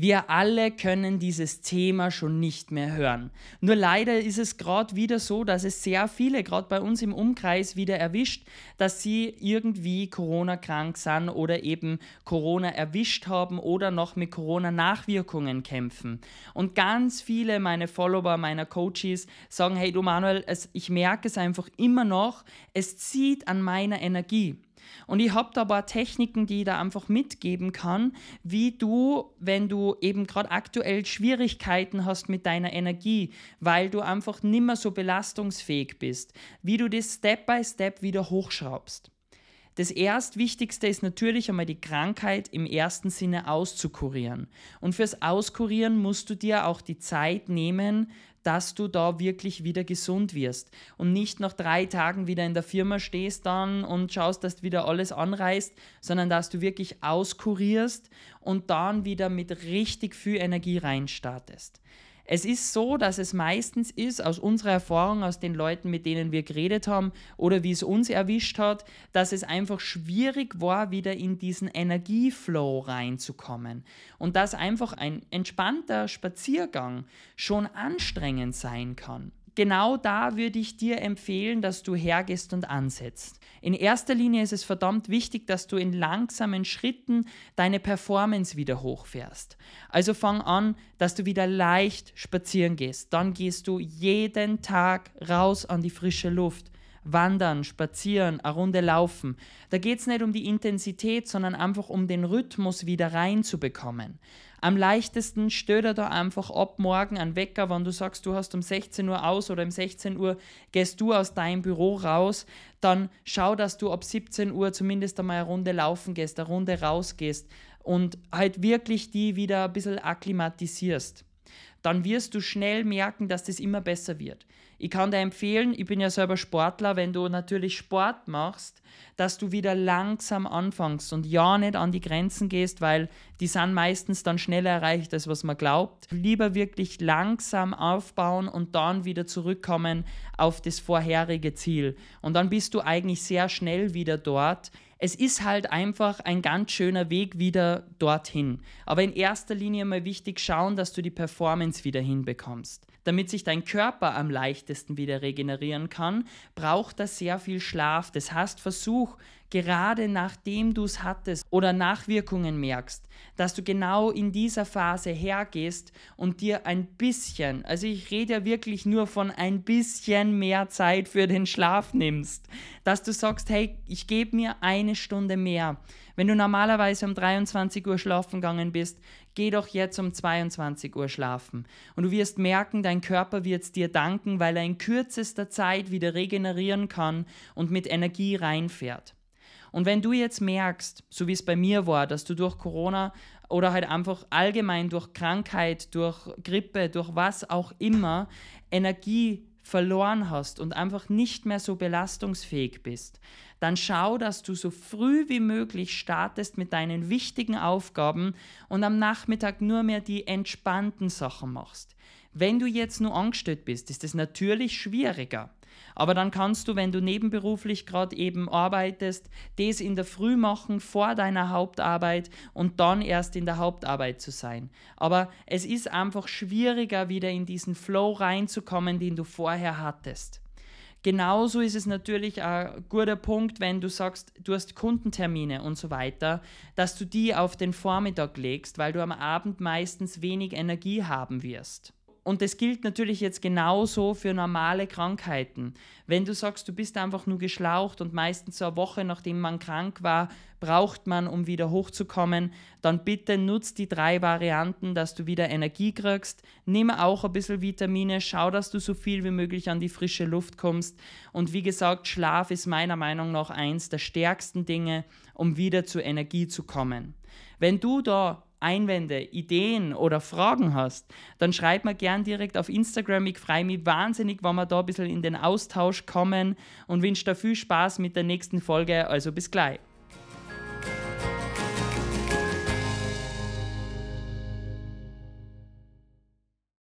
Wir alle können dieses Thema schon nicht mehr hören. Nur leider ist es gerade wieder so, dass es sehr viele, gerade bei uns im Umkreis, wieder erwischt, dass sie irgendwie Corona-krank sind oder eben Corona erwischt haben oder noch mit Corona-Nachwirkungen kämpfen. Und ganz viele meiner Follower, meiner Coaches sagen, hey du Manuel, es, ich merke es einfach immer noch, es zieht an meiner Energie. Und ich habe da ein paar Techniken, die ich da einfach mitgeben kann, wie du, wenn du eben gerade aktuell Schwierigkeiten hast mit deiner Energie, weil du einfach nimmer so belastungsfähig bist, wie du das Step by Step wieder hochschraubst. Das Erstwichtigste ist natürlich einmal die Krankheit im ersten Sinne auszukurieren. Und fürs Auskurieren musst du dir auch die Zeit nehmen, dass du da wirklich wieder gesund wirst und nicht nach drei Tagen wieder in der Firma stehst dann und schaust, dass du wieder alles anreißt, sondern dass du wirklich auskurierst und dann wieder mit richtig viel Energie reinstartest. Es ist so, dass es meistens ist, aus unserer Erfahrung, aus den Leuten, mit denen wir geredet haben oder wie es uns erwischt hat, dass es einfach schwierig war, wieder in diesen Energieflow reinzukommen. Und dass einfach ein entspannter Spaziergang schon anstrengend sein kann genau da würde ich dir empfehlen, dass du hergehst und ansetzt. In erster Linie ist es verdammt wichtig, dass du in langsamen Schritten deine Performance wieder hochfährst. Also fang an, dass du wieder leicht spazieren gehst. Dann gehst du jeden Tag raus an die frische Luft. Wandern, spazieren, eine Runde laufen. Da geht es nicht um die Intensität, sondern einfach um den Rhythmus wieder reinzubekommen. Am leichtesten stößt er da einfach ab morgen einen Wecker, wenn du sagst, du hast um 16 Uhr aus oder um 16 Uhr gehst du aus deinem Büro raus, dann schau, dass du ab 17 Uhr zumindest einmal eine Runde laufen gehst, eine Runde rausgehst und halt wirklich die wieder ein bisschen akklimatisierst. Dann wirst du schnell merken, dass das immer besser wird. Ich kann dir empfehlen, ich bin ja selber Sportler, wenn du natürlich Sport machst, dass du wieder langsam anfängst und ja nicht an die Grenzen gehst, weil die sind meistens dann schneller erreicht, als was man glaubt. Lieber wirklich langsam aufbauen und dann wieder zurückkommen auf das vorherige Ziel. Und dann bist du eigentlich sehr schnell wieder dort. Es ist halt einfach ein ganz schöner Weg wieder dorthin. Aber in erster Linie mal wichtig schauen, dass du die Performance wieder hinbekommst. Damit sich dein Körper am leichtesten wieder regenerieren kann, braucht er sehr viel Schlaf. Das heißt, versuch, gerade nachdem du es hattest oder Nachwirkungen merkst, dass du genau in dieser Phase hergehst und dir ein bisschen, also ich rede ja wirklich nur von ein bisschen mehr Zeit für den Schlaf nimmst, dass du sagst, hey, ich gebe mir eine Stunde mehr. Wenn du normalerweise um 23 Uhr schlafen gegangen bist, geh doch jetzt um 22 Uhr schlafen. Und du wirst merken, dein Körper wird es dir danken, weil er in kürzester Zeit wieder regenerieren kann und mit Energie reinfährt. Und wenn du jetzt merkst, so wie es bei mir war, dass du durch Corona oder halt einfach allgemein durch Krankheit, durch Grippe, durch was auch immer Energie verloren hast und einfach nicht mehr so belastungsfähig bist, dann schau, dass du so früh wie möglich startest mit deinen wichtigen Aufgaben und am Nachmittag nur mehr die entspannten Sachen machst. Wenn du jetzt nur angestellt bist, ist es natürlich schwieriger. Aber dann kannst du, wenn du nebenberuflich gerade eben arbeitest, das in der Früh machen vor deiner Hauptarbeit und dann erst in der Hauptarbeit zu sein. Aber es ist einfach schwieriger, wieder in diesen Flow reinzukommen, den du vorher hattest. Genauso ist es natürlich ein guter Punkt, wenn du sagst, du hast Kundentermine und so weiter, dass du die auf den Vormittag legst, weil du am Abend meistens wenig Energie haben wirst. Und das gilt natürlich jetzt genauso für normale Krankheiten. Wenn du sagst, du bist einfach nur geschlaucht und meistens so eine Woche, nachdem man krank war, braucht man, um wieder hochzukommen, dann bitte nutzt die drei Varianten, dass du wieder Energie kriegst. Nimm auch ein bisschen Vitamine, schau, dass du so viel wie möglich an die frische Luft kommst. Und wie gesagt, Schlaf ist meiner Meinung nach eins der stärksten Dinge, um wieder zur Energie zu kommen. Wenn du da Einwände, Ideen oder Fragen hast, dann schreib mir gern direkt auf Instagram. Ich freue mich wahnsinnig, wenn wir da ein bisschen in den Austausch kommen und wünsche dir viel Spaß mit der nächsten Folge. Also bis gleich.